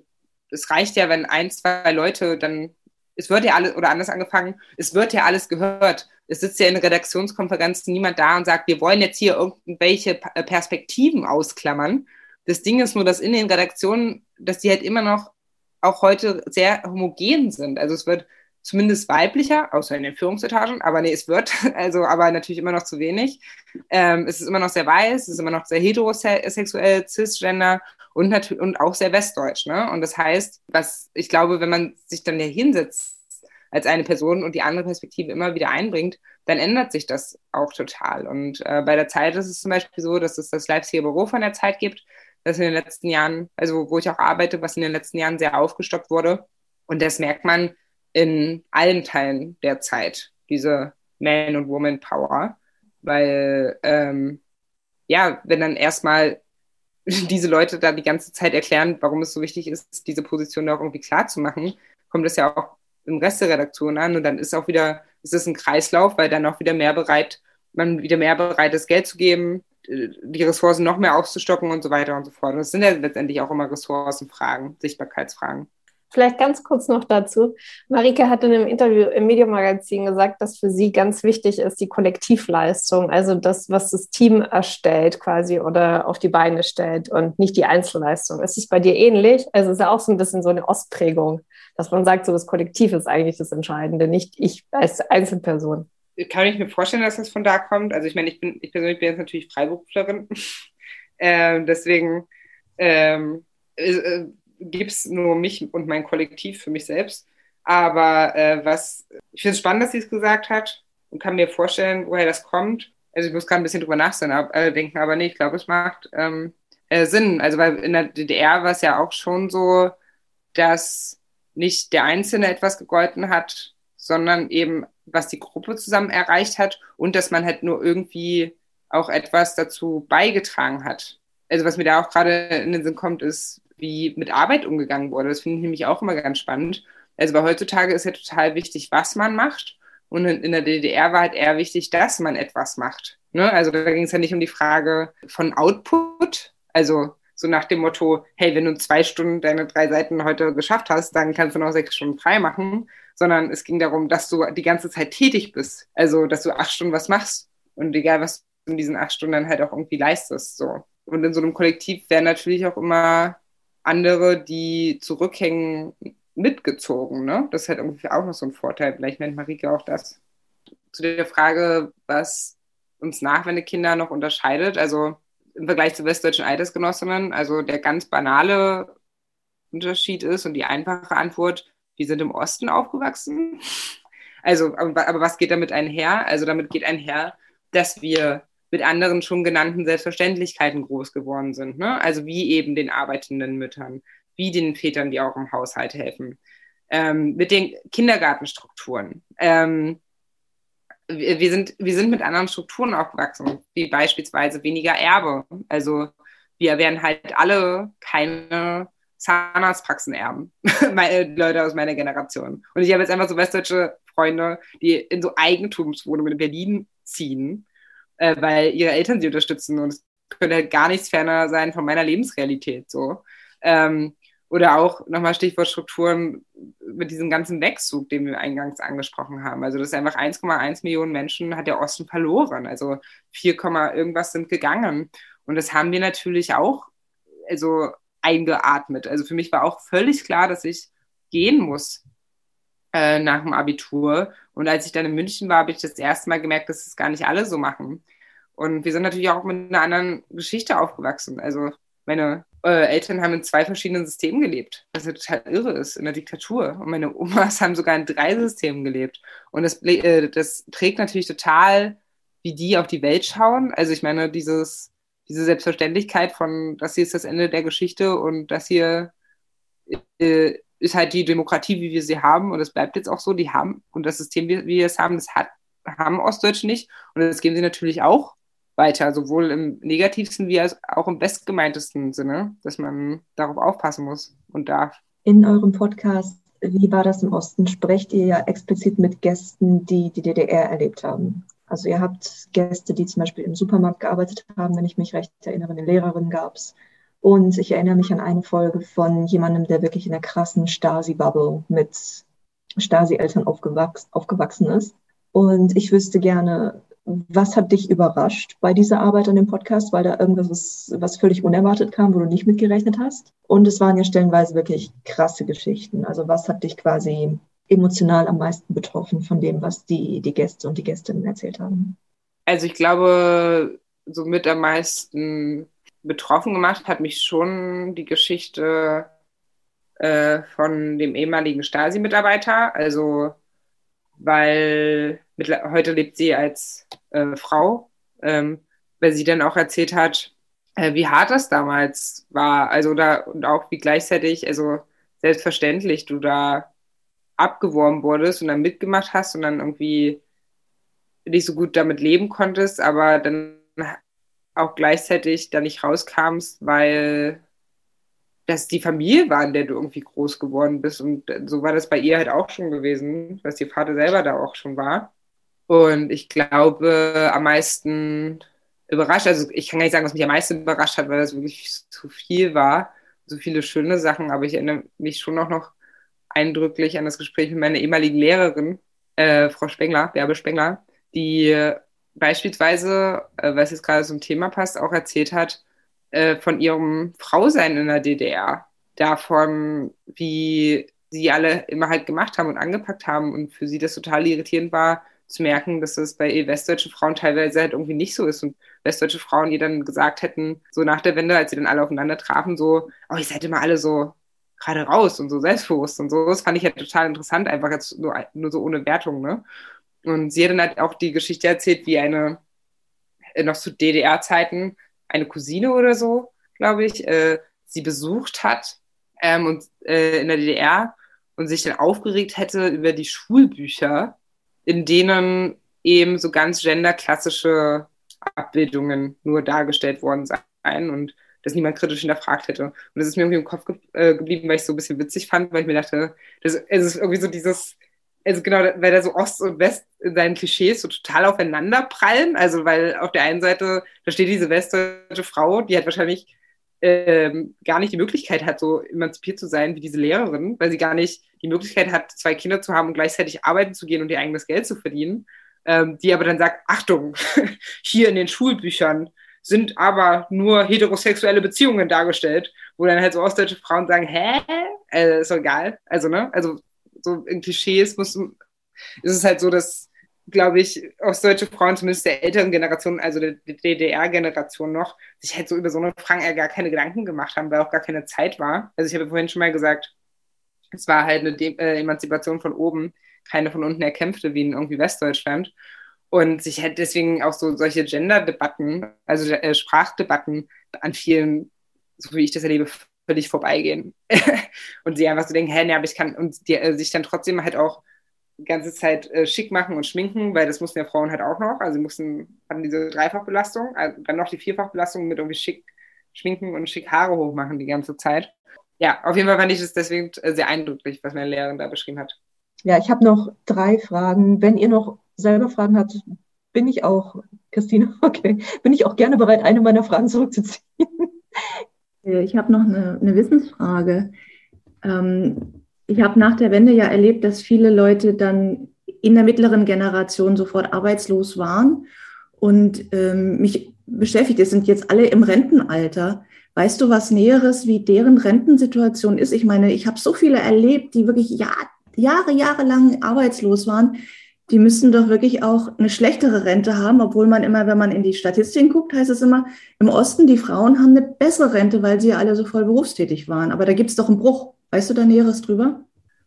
es reicht ja, wenn ein, zwei Leute dann, es wird ja alles, oder anders angefangen, es wird ja alles gehört es sitzt ja in Redaktionskonferenzen niemand da und sagt, wir wollen jetzt hier irgendwelche Perspektiven ausklammern. Das Ding ist nur, dass in den Redaktionen, dass die halt immer noch auch heute sehr homogen sind. Also es wird zumindest weiblicher, außer in den Führungsetagen, aber nee, es wird, [laughs] also aber natürlich immer noch zu wenig. Ähm, es ist immer noch sehr weiß, es ist immer noch sehr heterosexuell, cisgender und natürlich und auch sehr westdeutsch. Ne? Und das heißt, was ich glaube, wenn man sich dann hier hinsetzt als eine Person und die andere Perspektive immer wieder einbringt, dann ändert sich das auch total. Und äh, bei der Zeit ist es zum Beispiel so, dass es das Leipziger Büro von der Zeit gibt, das in den letzten Jahren, also wo ich auch arbeite, was in den letzten Jahren sehr aufgestockt wurde. Und das merkt man in allen Teilen der Zeit, diese Man- und Woman-Power. Weil, ähm, ja, wenn dann erstmal [laughs] diese Leute da die ganze Zeit erklären, warum es so wichtig ist, diese Position auch irgendwie klar zu machen, kommt es ja auch im Rest der Redaktion an und dann ist auch wieder, ist es ein Kreislauf, weil dann auch wieder mehr bereit, man wieder mehr bereit ist, Geld zu geben, die Ressourcen noch mehr aufzustocken und so weiter und so fort. Und das sind ja letztendlich auch immer Ressourcenfragen, Sichtbarkeitsfragen. Vielleicht ganz kurz noch dazu. Marike hat in einem Interview im Medienmagazin gesagt, dass für sie ganz wichtig ist die Kollektivleistung, also das, was das Team erstellt quasi oder auf die Beine stellt und nicht die Einzelleistung. Ist es bei dir ähnlich? Also ist ja auch so ein bisschen so eine Ostprägung dass man sagt, so das Kollektiv ist eigentlich das Entscheidende, nicht ich als Einzelperson. Kann ich mir vorstellen, dass das von da kommt. Also ich meine, ich bin, ich persönlich bin jetzt natürlich Freiberuflerin. [laughs] äh, deswegen ähm, äh, gibt es nur mich und mein Kollektiv für mich selbst. Aber äh, was ich finde es spannend, dass sie es gesagt hat und kann mir vorstellen, woher das kommt. Also ich muss gerade ein bisschen drüber nachdenken, aber nee, ich glaube, es macht ähm, äh, Sinn. Also weil in der DDR war es ja auch schon so, dass nicht der Einzelne etwas gegolten hat, sondern eben, was die Gruppe zusammen erreicht hat und dass man halt nur irgendwie auch etwas dazu beigetragen hat. Also was mir da auch gerade in den Sinn kommt, ist, wie mit Arbeit umgegangen wurde. Das finde ich nämlich auch immer ganz spannend. Also weil heutzutage ist ja total wichtig, was man macht. Und in der DDR war halt eher wichtig, dass man etwas macht. Ne? Also da ging es ja nicht um die Frage von Output, also so nach dem Motto, hey, wenn du zwei Stunden deine drei Seiten heute geschafft hast, dann kannst du noch sechs Stunden frei machen, sondern es ging darum, dass du die ganze Zeit tätig bist. Also, dass du acht Stunden was machst und egal, was du in diesen acht Stunden dann halt auch irgendwie leistest, so. Und in so einem Kollektiv werden natürlich auch immer andere, die zurückhängen, mitgezogen, ne? Das ist halt irgendwie auch noch so ein Vorteil. Vielleicht nennt Marike auch das. Zu der Frage, was uns Nachwendekinder noch unterscheidet. Also im Vergleich zu westdeutschen Altersgenossinnen. Also der ganz banale Unterschied ist und die einfache Antwort, wir sind im Osten aufgewachsen. Also, aber, aber was geht damit einher? Also damit geht einher, dass wir mit anderen schon genannten Selbstverständlichkeiten groß geworden sind. Ne? Also wie eben den arbeitenden Müttern, wie den Vätern, die auch im Haushalt helfen, ähm, mit den Kindergartenstrukturen. Ähm, wir sind, wir sind mit anderen Strukturen aufgewachsen, wie beispielsweise weniger Erbe. Also wir werden halt alle keine Zahnarztpraxen erben, [laughs] meine Leute aus meiner Generation. Und ich habe jetzt einfach so westdeutsche Freunde, die in so Eigentumswohnungen in Berlin ziehen, äh, weil ihre Eltern sie unterstützen. Und es könnte halt gar nichts ferner sein von meiner Lebensrealität. So. Ähm, oder auch nochmal Stichwort Strukturen mit diesem ganzen Wegzug, den wir eingangs angesprochen haben. Also das ist einfach 1,1 Millionen Menschen hat der Osten verloren. Also 4, irgendwas sind gegangen. Und das haben wir natürlich auch also eingeatmet. Also für mich war auch völlig klar, dass ich gehen muss äh, nach dem Abitur. Und als ich dann in München war, habe ich das erste Mal gemerkt, dass es gar nicht alle so machen. Und wir sind natürlich auch mit einer anderen Geschichte aufgewachsen. Also meine äh, Eltern haben in zwei verschiedenen Systemen gelebt, was ja total irre ist, in der Diktatur. Und meine Omas haben sogar in drei Systemen gelebt. Und das, äh, das trägt natürlich total wie die auf die Welt schauen. Also ich meine, dieses, diese Selbstverständlichkeit von, das hier ist das Ende der Geschichte und das hier äh, ist halt die Demokratie, wie wir sie haben und es bleibt jetzt auch so, die haben und das System, wie, wie wir es haben, das hat, haben Ostdeutsche nicht und das geben sie natürlich auch weiter, sowohl im negativsten wie auch im bestgemeintesten Sinne, dass man darauf aufpassen muss und darf. In eurem Podcast Wie war das im Osten? sprecht ihr ja explizit mit Gästen, die die DDR erlebt haben. Also ihr habt Gäste, die zum Beispiel im Supermarkt gearbeitet haben, wenn ich mich recht erinnere, eine Lehrerin gab es. Und ich erinnere mich an eine Folge von jemandem, der wirklich in der krassen Stasi-Bubble mit Stasi-Eltern aufgewachs aufgewachsen ist. Und ich wüsste gerne, was hat dich überrascht bei dieser Arbeit an dem Podcast, weil da irgendwas ist, was völlig unerwartet kam, wo du nicht mitgerechnet hast? Und es waren ja stellenweise wirklich krasse Geschichten. Also was hat dich quasi emotional am meisten betroffen von dem, was die, die Gäste und die Gästinnen erzählt haben? Also ich glaube, so mit am meisten betroffen gemacht hat mich schon die Geschichte äh, von dem ehemaligen Stasi-Mitarbeiter. Also weil mit, heute lebt sie als äh, Frau, ähm, weil sie dann auch erzählt hat, äh, wie hart das damals war. Also da und auch wie gleichzeitig, also selbstverständlich du da abgeworben wurdest und dann mitgemacht hast und dann irgendwie nicht so gut damit leben konntest, aber dann auch gleichzeitig da nicht rauskamst, weil das die Familie war, in der du irgendwie groß geworden bist. Und so war das bei ihr halt auch schon gewesen, dass ihr Vater selber da auch schon war. Und ich glaube, am meisten überrascht, also ich kann gar nicht sagen, was mich am meisten überrascht hat, weil das wirklich zu viel war, so viele schöne Sachen, aber ich erinnere mich schon auch noch eindrücklich an das Gespräch mit meiner ehemaligen Lehrerin, äh, Frau Spengler, Bärbe Spengler, die beispielsweise, äh, es jetzt gerade zum Thema passt, auch erzählt hat äh, von ihrem Frausein in der DDR, davon, wie sie alle immer halt gemacht haben und angepackt haben und für sie das total irritierend war, zu merken, dass das bei westdeutschen Frauen teilweise halt irgendwie nicht so ist und westdeutsche Frauen, die dann gesagt hätten, so nach der Wende, als sie dann alle aufeinander trafen, so, oh, ihr seid immer alle so gerade raus und so selbstbewusst und so. Das fand ich ja total interessant, einfach jetzt nur, nur so ohne Wertung, ne? Und sie hat dann halt auch die Geschichte erzählt, wie eine, äh, noch zu DDR-Zeiten, eine Cousine oder so, glaube ich, äh, sie besucht hat ähm, und, äh, in der DDR und sich dann aufgeregt hätte über die Schulbücher, in denen eben so ganz genderklassische Abbildungen nur dargestellt worden seien und das niemand kritisch hinterfragt hätte. Und das ist mir irgendwie im Kopf ge äh, geblieben, weil ich es so ein bisschen witzig fand, weil ich mir dachte, das, es ist irgendwie so dieses, also genau, weil da so Ost und West in seinen Klischees so total aufeinander prallen. Also weil auf der einen Seite, da steht diese westdeutsche Frau, die hat wahrscheinlich ähm, gar nicht die Möglichkeit hat, so emanzipiert zu sein wie diese Lehrerin, weil sie gar nicht die Möglichkeit hat, zwei Kinder zu haben und gleichzeitig arbeiten zu gehen und ihr eigenes Geld zu verdienen. Ähm, die aber dann sagt, Achtung, [laughs] hier in den Schulbüchern sind aber nur heterosexuelle Beziehungen dargestellt, wo dann halt so ostdeutsche Frauen sagen, hä? Äh, ist doch egal. Also, ne? Also, so in Klischees muss, ist es halt so, dass, glaube ich, ostdeutsche Frauen, zumindest der älteren Generation, also der DDR-Generation noch, sich halt so über so eine Fragen gar keine Gedanken gemacht haben, weil auch gar keine Zeit war. Also, ich habe vorhin schon mal gesagt, es war halt eine De äh, Emanzipation von oben, keine von unten erkämpfte, wie in irgendwie Westdeutschland. Und sich halt deswegen auch so solche Gender-Debatten, also äh, Sprachdebatten an vielen, so wie ich das erlebe, völlig vorbeigehen. [laughs] und sie einfach so denken, hä, ne, aber ich kann, und die, äh, sich dann trotzdem halt auch die ganze Zeit äh, schick machen und schminken, weil das mussten ja Frauen halt auch noch. Also sie mussten, hatten diese Dreifachbelastung, also dann noch die Vierfachbelastung mit irgendwie schick schminken und schick Haare hochmachen die ganze Zeit. Ja, auf jeden Fall fand ich das deswegen äh, sehr eindrücklich, was meine Lehrerin da beschrieben hat. Ja, ich habe noch drei Fragen. Wenn ihr noch selber Fragen habt, bin ich auch, Christine, [laughs] okay, bin ich auch gerne bereit, eine meiner Fragen zurückzuziehen. Ich habe noch eine, eine Wissensfrage. Ähm, ich habe nach der Wende ja erlebt, dass viele Leute dann in der mittleren Generation sofort arbeitslos waren. Und ähm, mich beschäftigt, es sind jetzt alle im Rentenalter. Weißt du was Näheres, wie deren Rentensituation ist? Ich meine, ich habe so viele erlebt, die wirklich Jahre, Jahre lang arbeitslos waren die müssen doch wirklich auch eine schlechtere Rente haben, obwohl man immer, wenn man in die Statistiken guckt, heißt es immer, im Osten, die Frauen haben eine bessere Rente, weil sie ja alle so voll berufstätig waren. Aber da gibt es doch einen Bruch. Weißt du da Näheres drüber?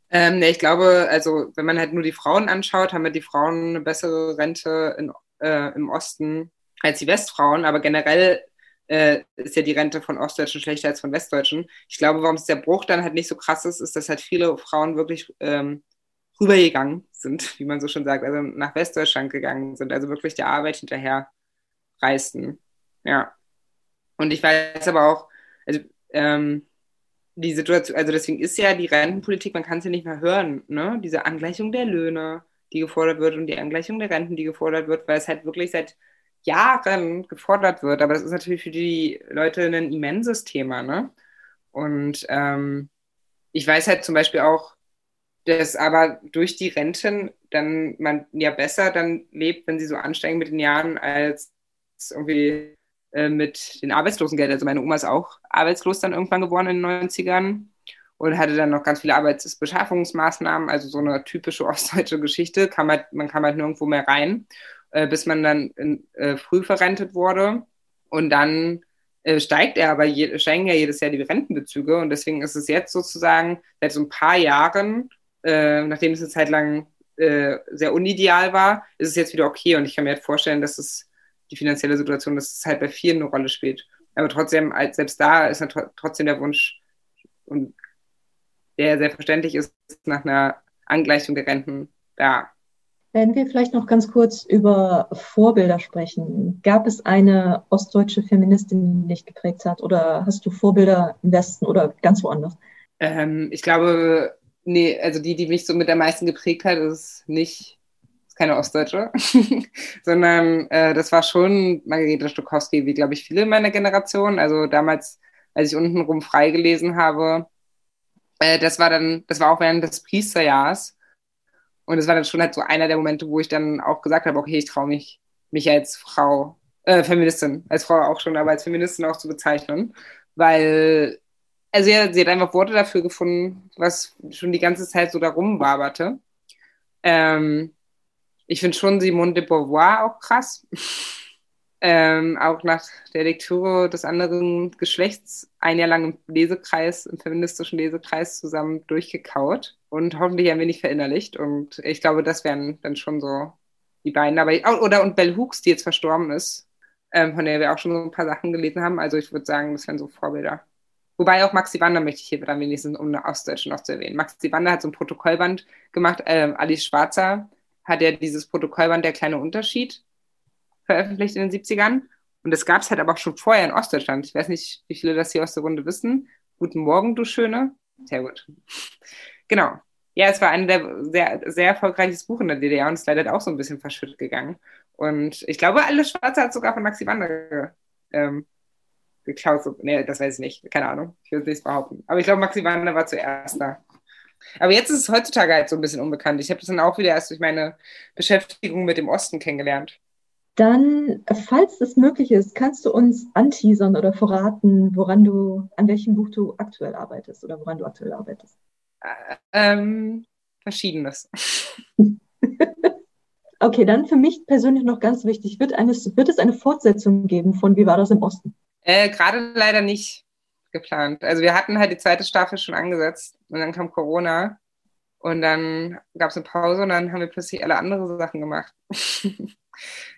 Ähm, ne, ich glaube, also wenn man halt nur die Frauen anschaut, haben ja die Frauen eine bessere Rente in äh, im Osten als die Westfrauen, aber generell äh, ist ja die Rente von Ostdeutschen schlechter als von Westdeutschen. Ich glaube, warum es der Bruch dann halt nicht so krass ist, ist, dass halt viele Frauen wirklich ähm, rübergegangen sind, [laughs] wie man so schon sagt, also nach Westdeutschland gegangen sind, also wirklich der Arbeit hinterher reisten. Ja. Und ich weiß aber auch, also ähm, die Situation, also deswegen ist ja die Rentenpolitik, man kann es ja nicht mehr hören, ne? Diese Angleichung der Löhne, die gefordert wird und die Angleichung der Renten, die gefordert wird, weil es halt wirklich seit Jahren gefordert wird. Aber das ist natürlich für die Leute ein immenses Thema, ne? Und ähm, ich weiß halt zum Beispiel auch, dass aber durch die Renten dann man ja besser dann lebt, wenn sie so ansteigen mit den Jahren, als irgendwie äh, mit den Arbeitslosengeld. Also meine Oma ist auch arbeitslos dann irgendwann geworden in den 90ern und hatte dann noch ganz viele Arbeitsbeschaffungsmaßnahmen, also so eine typische [laughs] ostdeutsche Geschichte. Kam halt, man kam halt nirgendwo mehr rein, äh, bis man dann in, äh, früh verrentet wurde. Und dann äh, steigt er aber je, steigen ja jedes Jahr die Rentenbezüge und deswegen ist es jetzt sozusagen seit so ein paar Jahren äh, nachdem es eine Zeit lang äh, sehr unideal war, ist es jetzt wieder okay. Und ich kann mir halt vorstellen, dass es die finanzielle Situation, dass es halt bei vielen eine Rolle spielt. Aber trotzdem, selbst da ist trotzdem der Wunsch, und der selbstverständlich ist, nach einer Angleichung der Renten da. Wenn wir vielleicht noch ganz kurz über Vorbilder sprechen. Gab es eine ostdeutsche Feministin, die dich geprägt hat? Oder hast du Vorbilder im Westen oder ganz woanders? Ähm, ich glaube, nee, also die, die mich so mit am meisten geprägt hat, ist nicht, ist keine Ostdeutsche, [laughs] sondern äh, das war schon Margarete Stokowski, wie glaube ich viele in meiner Generation. Also damals, als ich untenrum frei gelesen habe, äh, das war dann, das war auch während des Priesterjahrs. Und das war dann schon halt so einer der Momente, wo ich dann auch gesagt habe, okay, ich traue mich, mich als Frau, äh, Feministin, als Frau auch schon, aber als Feministin auch zu bezeichnen. Weil also ja, sie hat einfach Worte dafür gefunden, was schon die ganze Zeit so darum waberte. Ähm, ich finde schon Simone de Beauvoir auch krass. ähm, auch nach der Lektüre des anderen Geschlechts ein Jahr lang im Lesekreis, im feministischen Lesekreis zusammen durchgekaut und hoffentlich ein wenig verinnerlicht. Und ich glaube, das wären dann schon so die beiden. Aber ich, oder und Bell Hooks, die jetzt verstorben ist, ähm, von der wir auch schon so ein paar Sachen gelesen haben. Also ich würde sagen, das wären so Vorbilder. Wobei auch Maxi Wander möchte ich hier dann wenigstens, um eine Ostdeutsche noch zu erwähnen. Maxi Wander hat so ein Protokollband gemacht. Ähm, Alice Schwarzer hat ja dieses Protokollband Der kleine Unterschied veröffentlicht in den 70ern. Und das gab es halt aber auch schon vorher in Ostdeutschland. Ich weiß nicht, wie viele das hier aus der Runde wissen. Guten Morgen, du Schöne. Sehr gut. Genau. Ja, es war ein sehr, sehr erfolgreiches Buch in der DDR und ist leider auch so ein bisschen verschüttet gegangen. Und ich glaube, Alice Schwarzer hat sogar von Maxi Wander ähm, geklaut. Nee, das weiß ich nicht. Keine Ahnung. Ich will es nicht behaupten. Aber ich glaube, Maxi Wander war zuerst da. Aber jetzt ist es heutzutage halt so ein bisschen unbekannt. Ich habe das dann auch wieder erst durch meine Beschäftigung mit dem Osten kennengelernt. Dann, falls es möglich ist, kannst du uns anteasern oder verraten, woran du, an welchem Buch du aktuell arbeitest oder woran du aktuell arbeitest? Ähm, verschiedenes. [laughs] okay, dann für mich persönlich noch ganz wichtig, wird, eine, wird es eine Fortsetzung geben von Wie war das im Osten? Äh, Gerade leider nicht geplant. Also wir hatten halt die zweite Staffel schon angesetzt und dann kam Corona und dann gab es eine Pause und dann haben wir plötzlich alle andere Sachen gemacht. [laughs]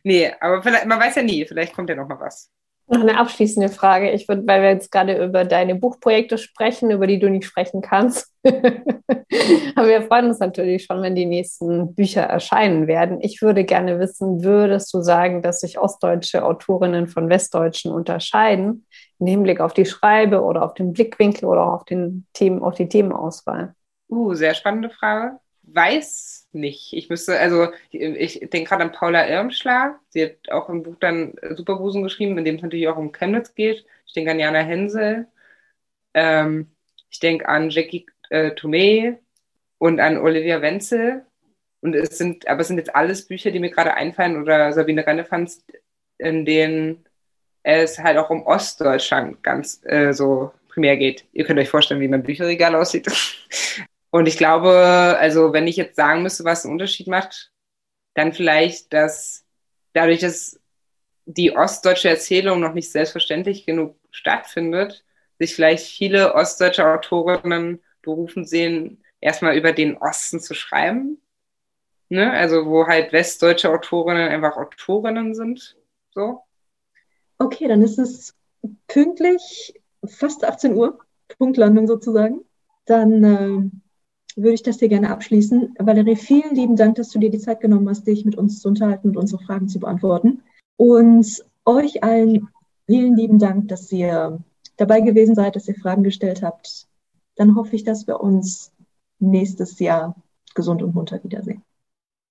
nee, aber vielleicht, man weiß ja nie, vielleicht kommt ja noch mal was. Noch eine abschließende Frage. Ich würde, weil wir jetzt gerade über deine Buchprojekte sprechen, über die du nicht sprechen kannst. [laughs] Aber wir freuen uns natürlich schon, wenn die nächsten Bücher erscheinen werden. Ich würde gerne wissen, würdest du sagen, dass sich ostdeutsche Autorinnen von westdeutschen unterscheiden im Hinblick auf die Schreibe oder auf den Blickwinkel oder auf, den Themen, auf die Themenauswahl? Uh, sehr spannende Frage. Weiß nicht. Ich müsste, also ich, ich denke gerade an Paula Irmschlag. Sie hat auch im Buch dann Superbusen geschrieben, in dem es natürlich auch um Chemnitz geht. Ich denke an Jana Hensel. Ähm, ich denke an Jackie äh, Tomei und an Olivia Wenzel. Und es sind, aber es sind jetzt alles Bücher, die mir gerade einfallen oder Sabine Rennefanz, in denen es halt auch um Ostdeutschland ganz äh, so primär geht. Ihr könnt euch vorstellen, wie mein Bücherregal aussieht. [laughs] Und ich glaube, also wenn ich jetzt sagen müsste, was einen Unterschied macht, dann vielleicht, dass dadurch, dass die ostdeutsche Erzählung noch nicht selbstverständlich genug stattfindet, sich vielleicht viele ostdeutsche Autorinnen berufen sehen, erstmal über den Osten zu schreiben. Ne? Also wo halt westdeutsche Autorinnen einfach Autorinnen sind. So. Okay, dann ist es pünktlich fast 18 Uhr, Punktlandung sozusagen. Dann äh, würde ich das dir gerne abschließen. Valerie, vielen lieben Dank, dass du dir die Zeit genommen hast, dich mit uns zu unterhalten und unsere Fragen zu beantworten. Und euch allen vielen lieben Dank, dass ihr dabei gewesen seid, dass ihr Fragen gestellt habt. Dann hoffe ich, dass wir uns nächstes Jahr gesund und munter wiedersehen.